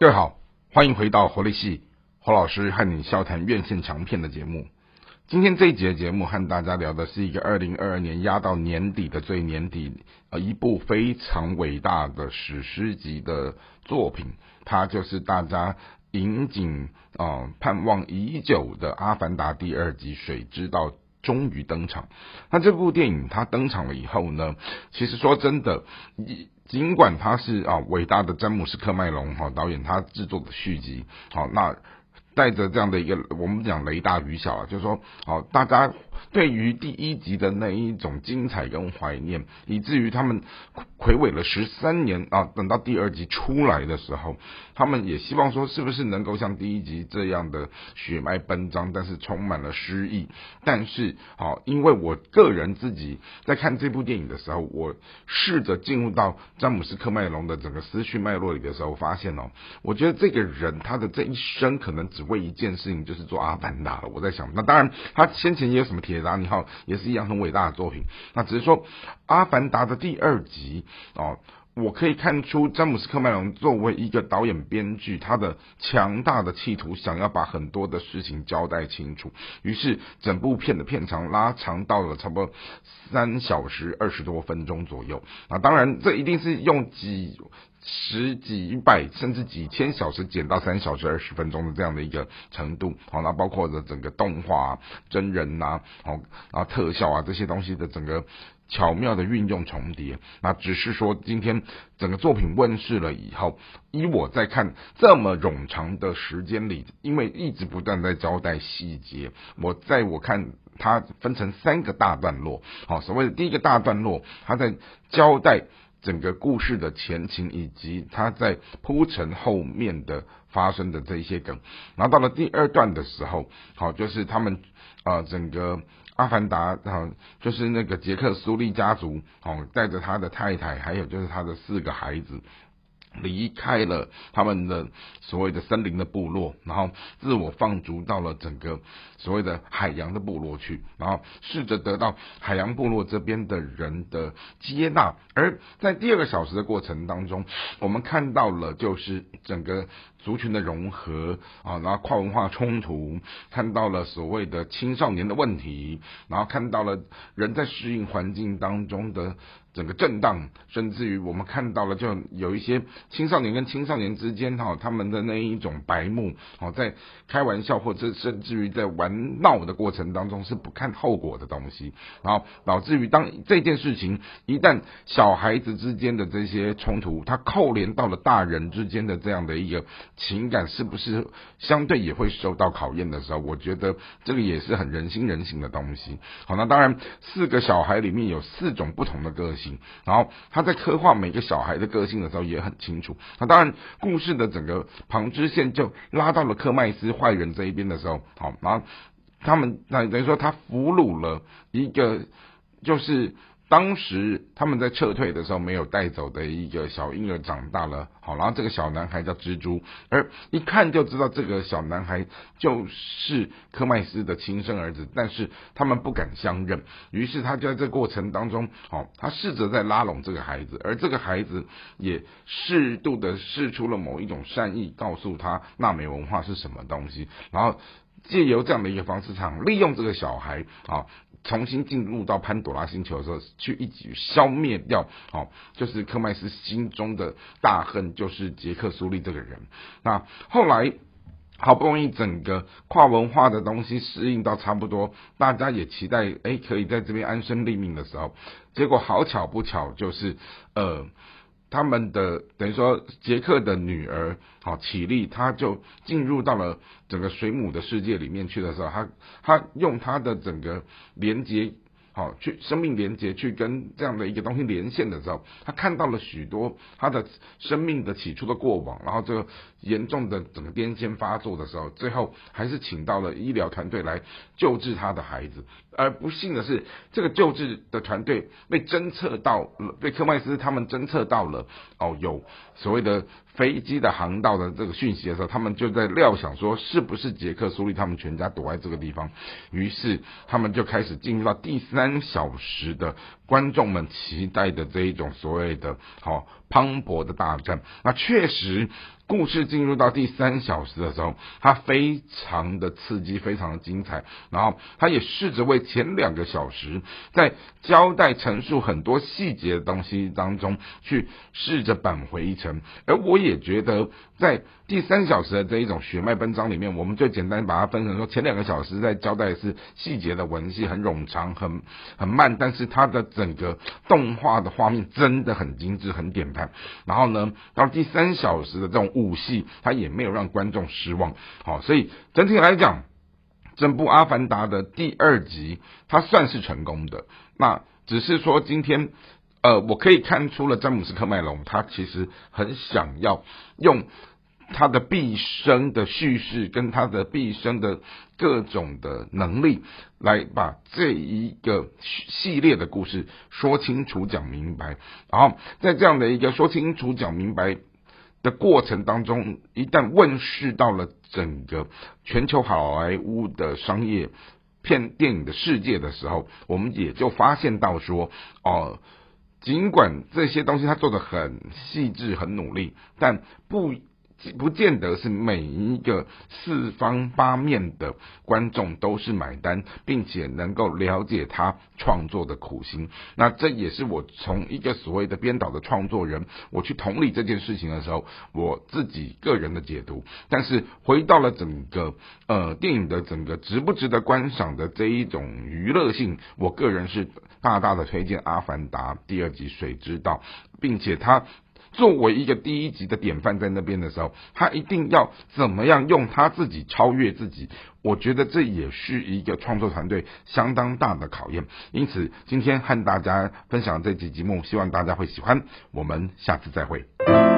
各位好，欢迎回到活力系侯老师和你笑谈院线强片的节目。今天这一节节目和大家聊的是一个二零二二年压到年底的最年底，呃，一部非常伟大的史诗级的作品，它就是大家引颈啊盼望已久的《阿凡达》第二集《水之道》终于登场。那这部电影它登场了以后呢，其实说真的，尽管它是啊伟大的詹姆斯科麦隆哈导演他制作的续集，好那。带着这样的一个，我们讲雷大雨小啊，就是说，好，大家对于第一集的那一种精彩跟怀念，以至于他们魁伟了十三年啊，等到第二集出来的时候，他们也希望说，是不是能够像第一集这样的血脉奔张，但是充满了诗意。但是，好，因为我个人自己在看这部电影的时候，我试着进入到詹姆斯科麦隆的整个思绪脉络里的时候，发现哦，我觉得这个人他的这一生可能只为一件事情，就是做阿凡达了。我在想，那当然，他先前也有什么铁达尼号，也是一样很伟大的作品。那只是说，阿凡达的第二集哦，我可以看出詹姆斯科麦隆作为一个导演编剧，他的强大的企图，想要把很多的事情交代清楚。于是，整部片的片长拉长到了差不多三小时二十多分钟左右。那当然，这一定是用几。十几百甚至几千小时减到三小时二十分钟的这样的一个程度，好，那包括的整个动画、真人呐，好，然后特效啊这些东西的整个巧妙的运用重叠，那只是说今天整个作品问世了以后，以我在看这么冗长的时间里，因为一直不断在交代细节，我在我看它分成三个大段落，好，所谓的第一个大段落，它在交代。整个故事的前情以及他在铺陈后面的发生的这一些梗，然后到了第二段的时候，好，就是他们啊，整个阿凡达啊，就是那个杰克苏利家族，哦，带着他的太太，还有就是他的四个孩子。离开了他们的所谓的森林的部落，然后自我放逐到了整个所谓的海洋的部落去，然后试着得到海洋部落这边的人的接纳。而在第二个小时的过程当中，我们看到了就是整个族群的融合啊，然后跨文化冲突，看到了所谓的青少年的问题，然后看到了人在适应环境当中的。整个震荡，甚至于我们看到了，就有一些青少年跟青少年之间哈，他们的那一种白目，哦，在开玩笑或者甚至于在玩闹的过程当中是不看后果的东西，然后导致于当这件事情一旦小孩子之间的这些冲突，它扣连到了大人之间的这样的一个情感，是不是相对也会受到考验的时候，我觉得这个也是很人心人性的东西。好，那当然四个小孩里面有四种不同的个性。然后他在刻画每个小孩的个性的时候也很清楚。那当然，故事的整个旁支线就拉到了科麦斯坏人这一边的时候，好，然后他们那等于说他俘虏了一个就是。当时他们在撤退的时候没有带走的一个小婴儿长大了，好，然后这个小男孩叫蜘蛛，而一看就知道这个小男孩就是科麦斯的亲生儿子，但是他们不敢相认，于是他就在这过程当中，好，他试着在拉拢这个孩子，而这个孩子也适度的试出了某一种善意，告诉他纳美文化是什么东西，然后借由这样的一个方式场，利用这个小孩啊。重新进入到潘朵拉星球的时候，去一举消灭掉，哦，就是科麦斯心中的大恨，就是杰克苏利这个人。那后来好不容易整个跨文化的东西适应到差不多，大家也期待，哎，可以在这边安身立命的时候，结果好巧不巧，就是呃。他们的等于说杰克的女儿，好起立，他就进入到了整个水母的世界里面去的时候，他他用他的整个连接。好，去生命连接，去跟这样的一个东西连线的时候，他看到了许多他的生命的起初的过往，然后这个严重的整个癫痫发作的时候，最后还是请到了医疗团队来救治他的孩子。而不幸的是，这个救治的团队被侦测到，被科麦斯他们侦测到了哦，有所谓的飞机的航道的这个讯息的时候，他们就在料想说，是不是杰克苏利他们全家躲在这个地方？于是他们就开始进入到第三小时的观众们期待的这一种所谓的好磅礴的大战。那确实。故事进入到第三小时的时候，它非常的刺激，非常的精彩。然后，他也试着为前两个小时在交代陈述很多细节的东西当中去试着扳回一城。而我也觉得，在第三小时的这一种血脉奔张里面，我们就简单把它分成说，前两个小时在交代是细节的文戏，很冗长，很很慢，但是它的整个动画的画面真的很精致，很典范。然后呢，到第三小时的这种。武戏他也没有让观众失望，好，所以整体来讲，整部《阿凡达》的第二集，它算是成功的。那只是说今天，呃，我可以看出了詹姆斯·科麦隆，他其实很想要用他的毕生的叙事跟他的毕生的各种的能力，来把这一个系列的故事说清楚、讲明白。然后在这样的一个说清楚、讲明白。的过程当中，一旦问世到了整个全球好莱坞的商业片电影的世界的时候，我们也就发现到说，哦，尽管这些东西他做的很细致、很努力，但不。不见得是每一个四方八面的观众都是买单，并且能够了解他创作的苦心。那这也是我从一个所谓的编导的创作人，我去同理这件事情的时候，我自己个人的解读。但是回到了整个呃电影的整个值不值得观赏的这一种娱乐性，我个人是大大的推荐《阿凡达》第二集《水之道》，并且他。作为一个第一集的典范，在那边的时候，他一定要怎么样用他自己超越自己？我觉得这也是一个创作团队相当大的考验。因此，今天和大家分享这期节目，希望大家会喜欢。我们下次再会。